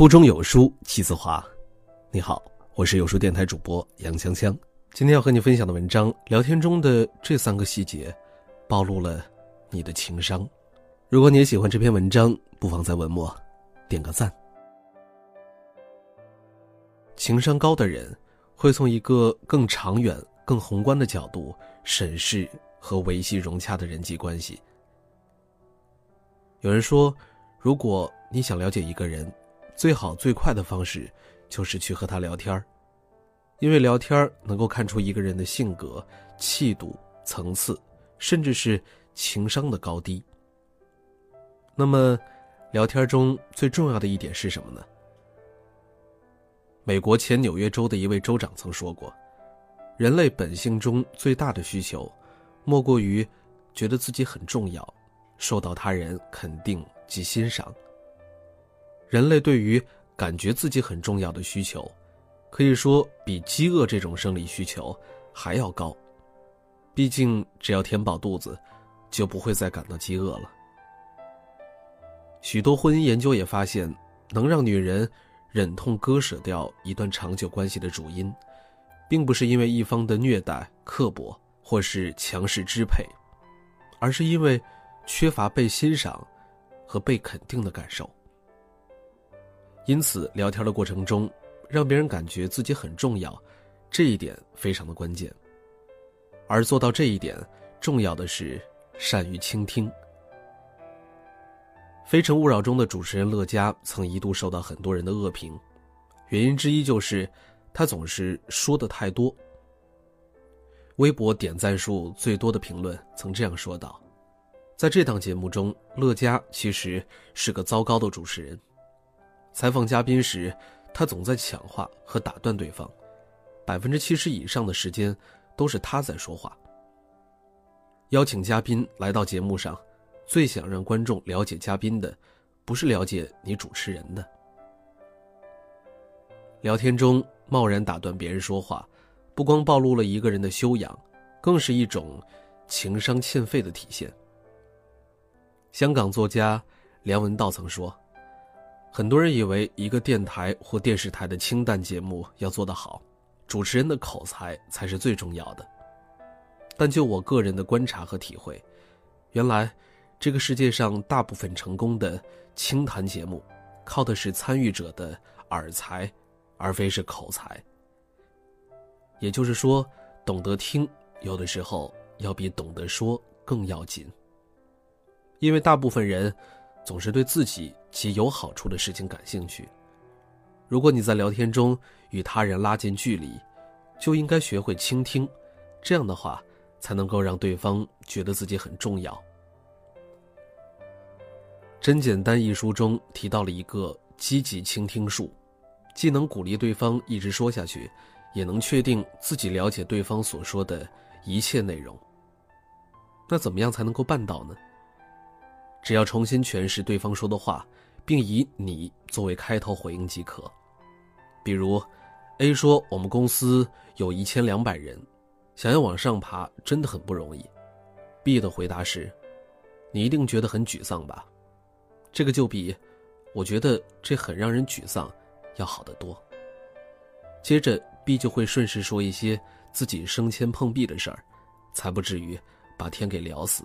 腹中有书气自华。你好，我是有书电台主播杨锵锵。今天要和你分享的文章，聊天中的这三个细节，暴露了你的情商。如果你也喜欢这篇文章，不妨在文末点个赞。情商高的人会从一个更长远、更宏观的角度审视和维系融洽的人际关系。有人说，如果你想了解一个人，最好最快的方式，就是去和他聊天因为聊天能够看出一个人的性格、气度、层次，甚至是情商的高低。那么，聊天中最重要的一点是什么呢？美国前纽约州的一位州长曾说过：“人类本性中最大的需求，莫过于觉得自己很重要，受到他人肯定及欣赏。”人类对于感觉自己很重要的需求，可以说比饥饿这种生理需求还要高。毕竟，只要填饱肚子，就不会再感到饥饿了。许多婚姻研究也发现，能让女人忍痛割舍掉一段长久关系的主因，并不是因为一方的虐待、刻薄或是强势支配，而是因为缺乏被欣赏和被肯定的感受。因此，聊天的过程中，让别人感觉自己很重要，这一点非常的关键。而做到这一点，重要的是善于倾听。《非诚勿扰》中的主持人乐嘉曾一度受到很多人的恶评，原因之一就是他总是说的太多。微博点赞数最多的评论曾这样说道：“在这档节目中，乐嘉其实是个糟糕的主持人。”采访嘉宾时，他总在抢话和打断对方，百分之七十以上的时间都是他在说话。邀请嘉宾来到节目上，最想让观众了解嘉宾的，不是了解你主持人的。聊天中贸然打断别人说话，不光暴露了一个人的修养，更是一种情商欠费的体现。香港作家梁文道曾说。很多人以为一个电台或电视台的清淡节目要做得好，主持人的口才才是最重要的。但就我个人的观察和体会，原来这个世界上大部分成功的清谈节目，靠的是参与者的耳才，而非是口才。也就是说，懂得听有的时候要比懂得说更要紧。因为大部分人。总是对自己及有好处的事情感兴趣。如果你在聊天中与他人拉近距离，就应该学会倾听，这样的话才能够让对方觉得自己很重要。真简单一书中提到了一个积极倾听术，既能鼓励对方一直说下去，也能确定自己了解对方所说的一切内容。那怎么样才能够办到呢？只要重新诠释对方说的话，并以“你”作为开头回应即可。比如，A 说：“我们公司有一千两百人，想要往上爬真的很不容易。”B 的回答是：“你一定觉得很沮丧吧？”这个就比“我觉得这很让人沮丧”要好得多。接着，B 就会顺势说一些自己升迁碰壁的事儿，才不至于把天给聊死。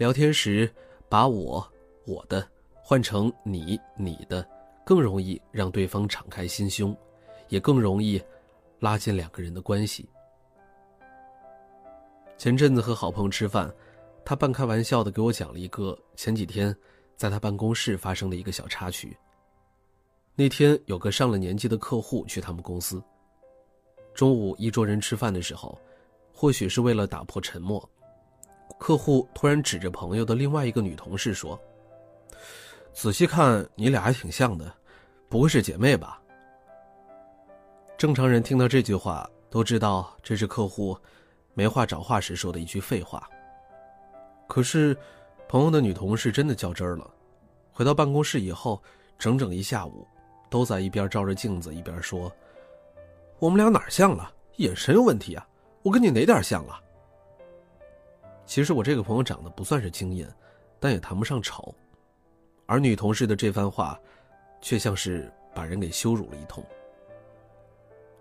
聊天时，把我我的换成你你的，更容易让对方敞开心胸，也更容易拉近两个人的关系。前阵子和好朋友吃饭，他半开玩笑的给我讲了一个前几天在他办公室发生的一个小插曲。那天有个上了年纪的客户去他们公司，中午一桌人吃饭的时候，或许是为了打破沉默。客户突然指着朋友的另外一个女同事说：“仔细看，你俩还挺像的，不会是姐妹吧？”正常人听到这句话都知道这是客户没话找话时说的一句废话。可是，朋友的女同事真的较真儿了。回到办公室以后，整整一下午都在一边照着镜子一边说：“我们俩哪像了？眼神有问题啊！我跟你哪点像了？”其实我这个朋友长得不算是惊艳，但也谈不上丑。而女同事的这番话，却像是把人给羞辱了一通。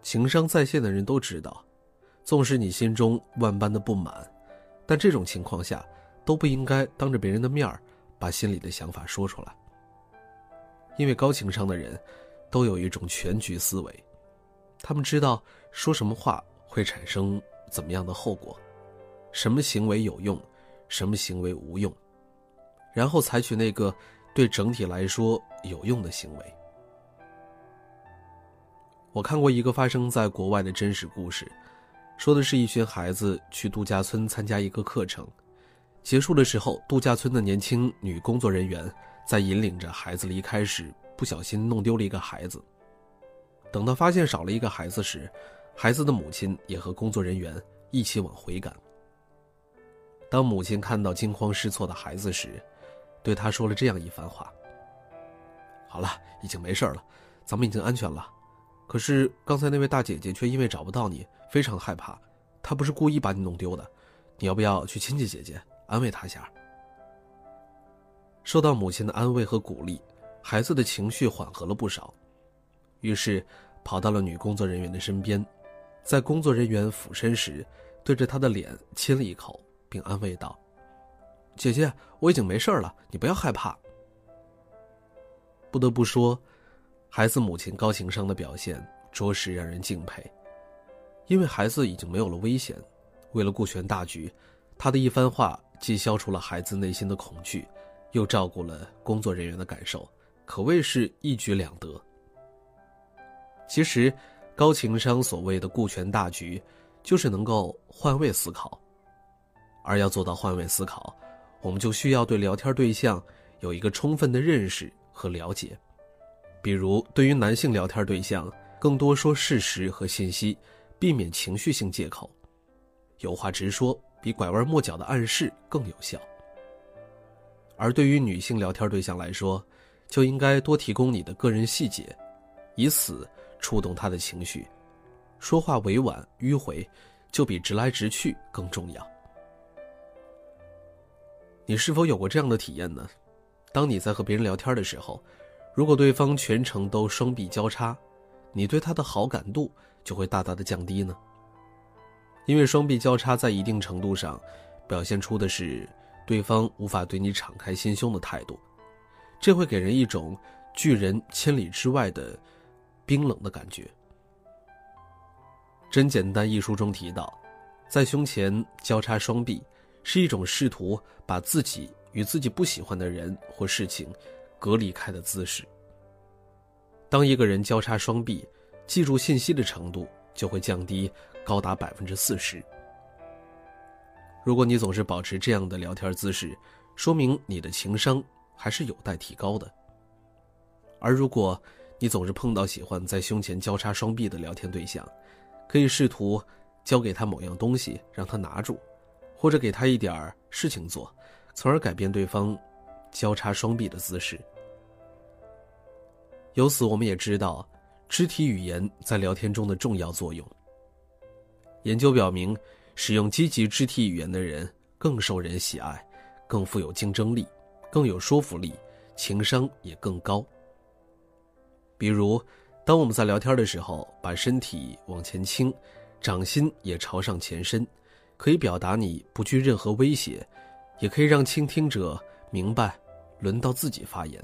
情商在线的人都知道，纵使你心中万般的不满，但这种情况下，都不应该当着别人的面儿把心里的想法说出来。因为高情商的人，都有一种全局思维，他们知道说什么话会产生怎么样的后果，什么行为有用，什么行为无用，然后采取那个对整体来说有用的行为。我看过一个发生在国外的真实故事，说的是一群孩子去度假村参加一个课程，结束的时候，度假村的年轻女工作人员在引领着孩子离开时，不小心弄丢了一个孩子。等到发现少了一个孩子时，孩子的母亲也和工作人员一起往回赶。当母亲看到惊慌失措的孩子时，对他说了这样一番话：“好了，已经没事了，咱们已经安全了。”可是刚才那位大姐姐却因为找不到你，非常害怕。她不是故意把你弄丢的，你要不要去亲戚姐姐安慰她一下？受到母亲的安慰和鼓励，孩子的情绪缓和了不少，于是跑到了女工作人员的身边，在工作人员俯身时，对着她的脸亲了一口，并安慰道：“姐姐，我已经没事了，你不要害怕。”不得不说。孩子母亲高情商的表现着实让人敬佩，因为孩子已经没有了危险，为了顾全大局，他的一番话既消除了孩子内心的恐惧，又照顾了工作人员的感受，可谓是一举两得。其实，高情商所谓的顾全大局，就是能够换位思考，而要做到换位思考，我们就需要对聊天对象有一个充分的认识和了解。比如，对于男性聊天对象，更多说事实和信息，避免情绪性借口，有话直说，比拐弯抹角的暗示更有效。而对于女性聊天对象来说，就应该多提供你的个人细节，以此触动她的情绪。说话委婉迂回，就比直来直去更重要。你是否有过这样的体验呢？当你在和别人聊天的时候。如果对方全程都双臂交叉，你对他的好感度就会大大的降低呢。因为双臂交叉在一定程度上，表现出的是对方无法对你敞开心胸的态度，这会给人一种拒人千里之外的冰冷的感觉。真简单一书中提到，在胸前交叉双臂，是一种试图把自己与自己不喜欢的人或事情。隔离开的姿势。当一个人交叉双臂，记住信息的程度就会降低高达百分之四十。如果你总是保持这样的聊天姿势，说明你的情商还是有待提高的。而如果你总是碰到喜欢在胸前交叉双臂的聊天对象，可以试图交给他某样东西让他拿住，或者给他一点事情做，从而改变对方。交叉双臂的姿势。由此，我们也知道肢体语言在聊天中的重要作用。研究表明，使用积极肢体语言的人更受人喜爱，更富有竞争力，更有说服力，情商也更高。比如，当我们在聊天的时候，把身体往前倾，掌心也朝上前伸，可以表达你不惧任何威胁，也可以让倾听者。明白，轮到自己发言，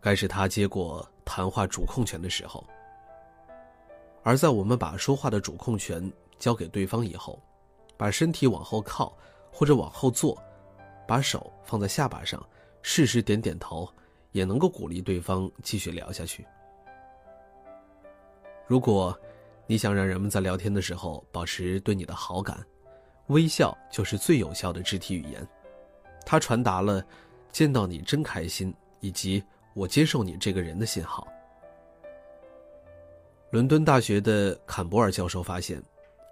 该是他接过谈话主控权的时候。而在我们把说话的主控权交给对方以后，把身体往后靠或者往后坐，把手放在下巴上，适时点点头，也能够鼓励对方继续聊下去。如果你想让人们在聊天的时候保持对你的好感，微笑就是最有效的肢体语言，它传达了。见到你真开心，以及我接受你这个人的信号。伦敦大学的坎博尔教授发现，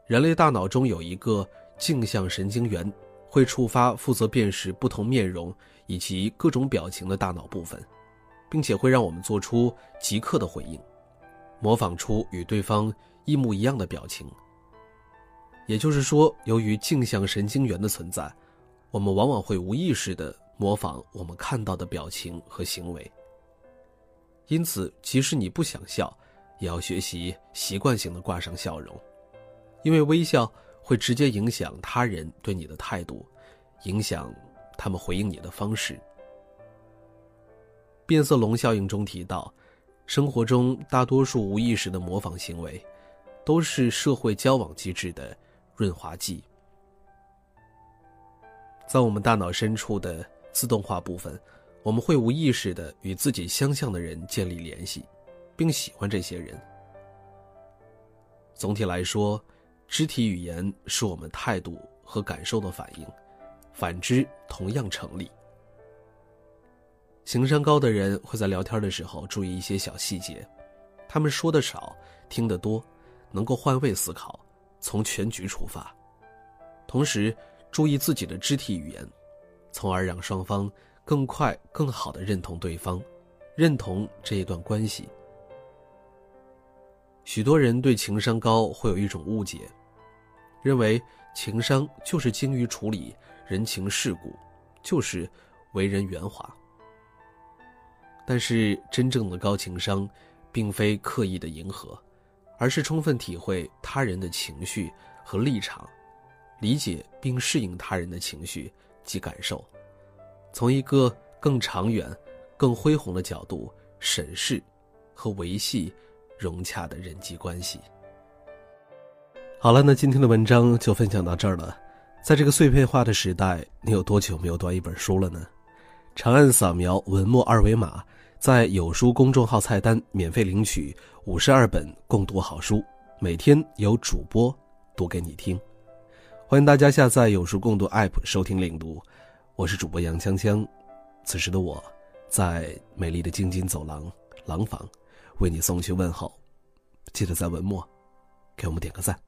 人类大脑中有一个镜像神经元，会触发负责辨识不同面容以及各种表情的大脑部分，并且会让我们做出即刻的回应，模仿出与对方一模一样的表情。也就是说，由于镜像神经元的存在，我们往往会无意识的。模仿我们看到的表情和行为。因此，即使你不想笑，也要学习习惯性的挂上笑容，因为微笑会直接影响他人对你的态度，影响他们回应你的方式。变色龙效应中提到，生活中大多数无意识的模仿行为，都是社会交往机制的润滑剂。在我们大脑深处的自动化部分。我们会无意识的与自己相像的人建立联系，并喜欢这些人。总体来说，肢体语言是我们态度和感受的反应，反之同样成立。情商高的人会在聊天的时候注意一些小细节，他们说的少，听得多，能够换位思考，从全局出发，同时注意自己的肢体语言，从而让双方。更快、更好的认同对方，认同这一段关系。许多人对情商高会有一种误解，认为情商就是精于处理人情世故，就是为人圆滑。但是，真正的高情商，并非刻意的迎合，而是充分体会他人的情绪和立场，理解并适应他人的情绪及感受。从一个更长远、更恢宏的角度审视和维系融洽的人际关系。好了，那今天的文章就分享到这儿了。在这个碎片化的时代，你有多久没有读一本书了呢？长按扫描文末二维码，在有书公众号菜单免费领取五十二本共读好书，每天有主播读给你听。欢迎大家下载有书共读 App 收听领读。我是主播杨锵锵，此时的我，在美丽的京津走廊廊坊，为你送去问候。记得在文末，给我们点个赞。